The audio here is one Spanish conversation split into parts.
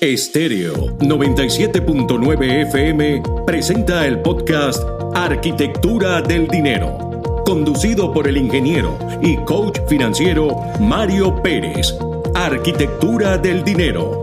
Estéreo 97.9 FM presenta el podcast Arquitectura del Dinero, conducido por el ingeniero y coach financiero Mario Pérez. Arquitectura del Dinero,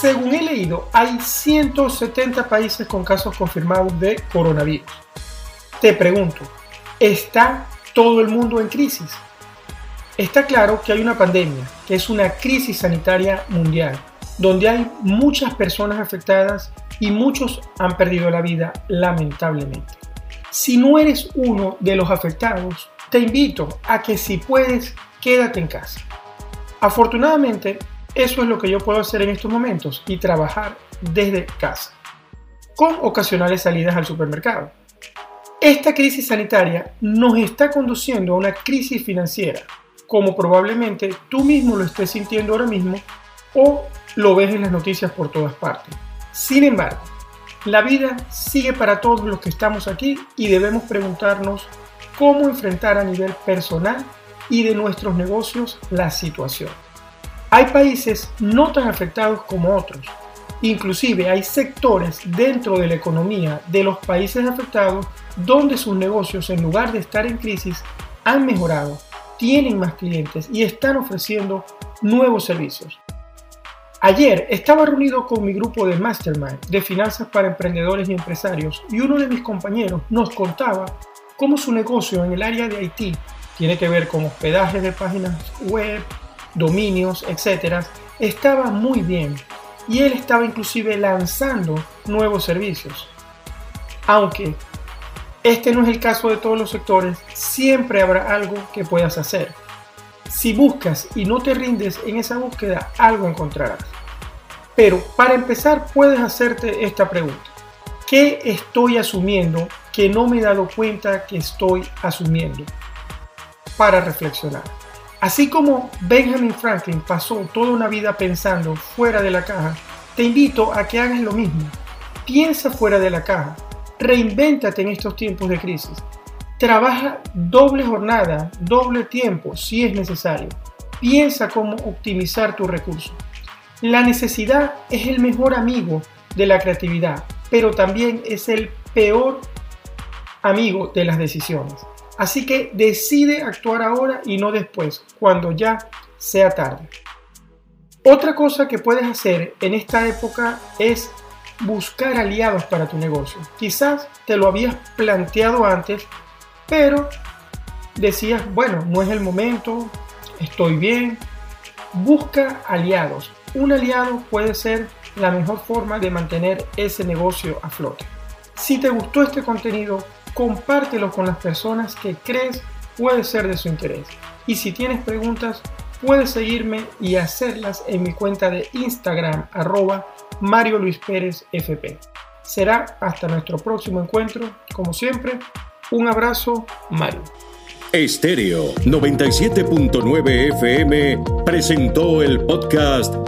Según he leído, hay 170 países con casos confirmados de coronavirus. Te pregunto, ¿está todo el mundo en crisis? Está claro que hay una pandemia, que es una crisis sanitaria mundial donde hay muchas personas afectadas y muchos han perdido la vida lamentablemente. Si no eres uno de los afectados, te invito a que si puedes, quédate en casa. Afortunadamente, eso es lo que yo puedo hacer en estos momentos y trabajar desde casa, con ocasionales salidas al supermercado. Esta crisis sanitaria nos está conduciendo a una crisis financiera, como probablemente tú mismo lo estés sintiendo ahora mismo o lo ves en las noticias por todas partes. Sin embargo, la vida sigue para todos los que estamos aquí y debemos preguntarnos cómo enfrentar a nivel personal y de nuestros negocios la situación. Hay países no tan afectados como otros. Inclusive hay sectores dentro de la economía de los países afectados donde sus negocios en lugar de estar en crisis han mejorado, tienen más clientes y están ofreciendo nuevos servicios. Ayer estaba reunido con mi grupo de Mastermind de finanzas para emprendedores y empresarios y uno de mis compañeros nos contaba cómo su negocio en el área de Haití tiene que ver con hospedaje de páginas web, dominios, etc. Estaba muy bien y él estaba inclusive lanzando nuevos servicios. Aunque este no es el caso de todos los sectores, siempre habrá algo que puedas hacer. Si buscas y no te rindes en esa búsqueda, algo encontrarás. Pero para empezar puedes hacerte esta pregunta. ¿Qué estoy asumiendo que no me he dado cuenta que estoy asumiendo? Para reflexionar. Así como Benjamin Franklin pasó toda una vida pensando fuera de la caja, te invito a que hagas lo mismo. Piensa fuera de la caja. Reinvéntate en estos tiempos de crisis. Trabaja doble jornada, doble tiempo si es necesario. Piensa cómo optimizar tu recurso. La necesidad es el mejor amigo de la creatividad, pero también es el peor amigo de las decisiones. Así que decide actuar ahora y no después, cuando ya sea tarde. Otra cosa que puedes hacer en esta época es buscar aliados para tu negocio. Quizás te lo habías planteado antes, pero decías, bueno, no es el momento, estoy bien. Busca aliados. Un aliado puede ser la mejor forma de mantener ese negocio a flote. Si te gustó este contenido, compártelo con las personas que crees puede ser de su interés. Y si tienes preguntas, puedes seguirme y hacerlas en mi cuenta de Instagram arroba Mario Luis Pérez FP. Será hasta nuestro próximo encuentro. Como siempre, un abrazo, Mario. Estéreo 97.9 FM presentó el podcast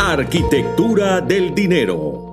Arquitectura del Dinero.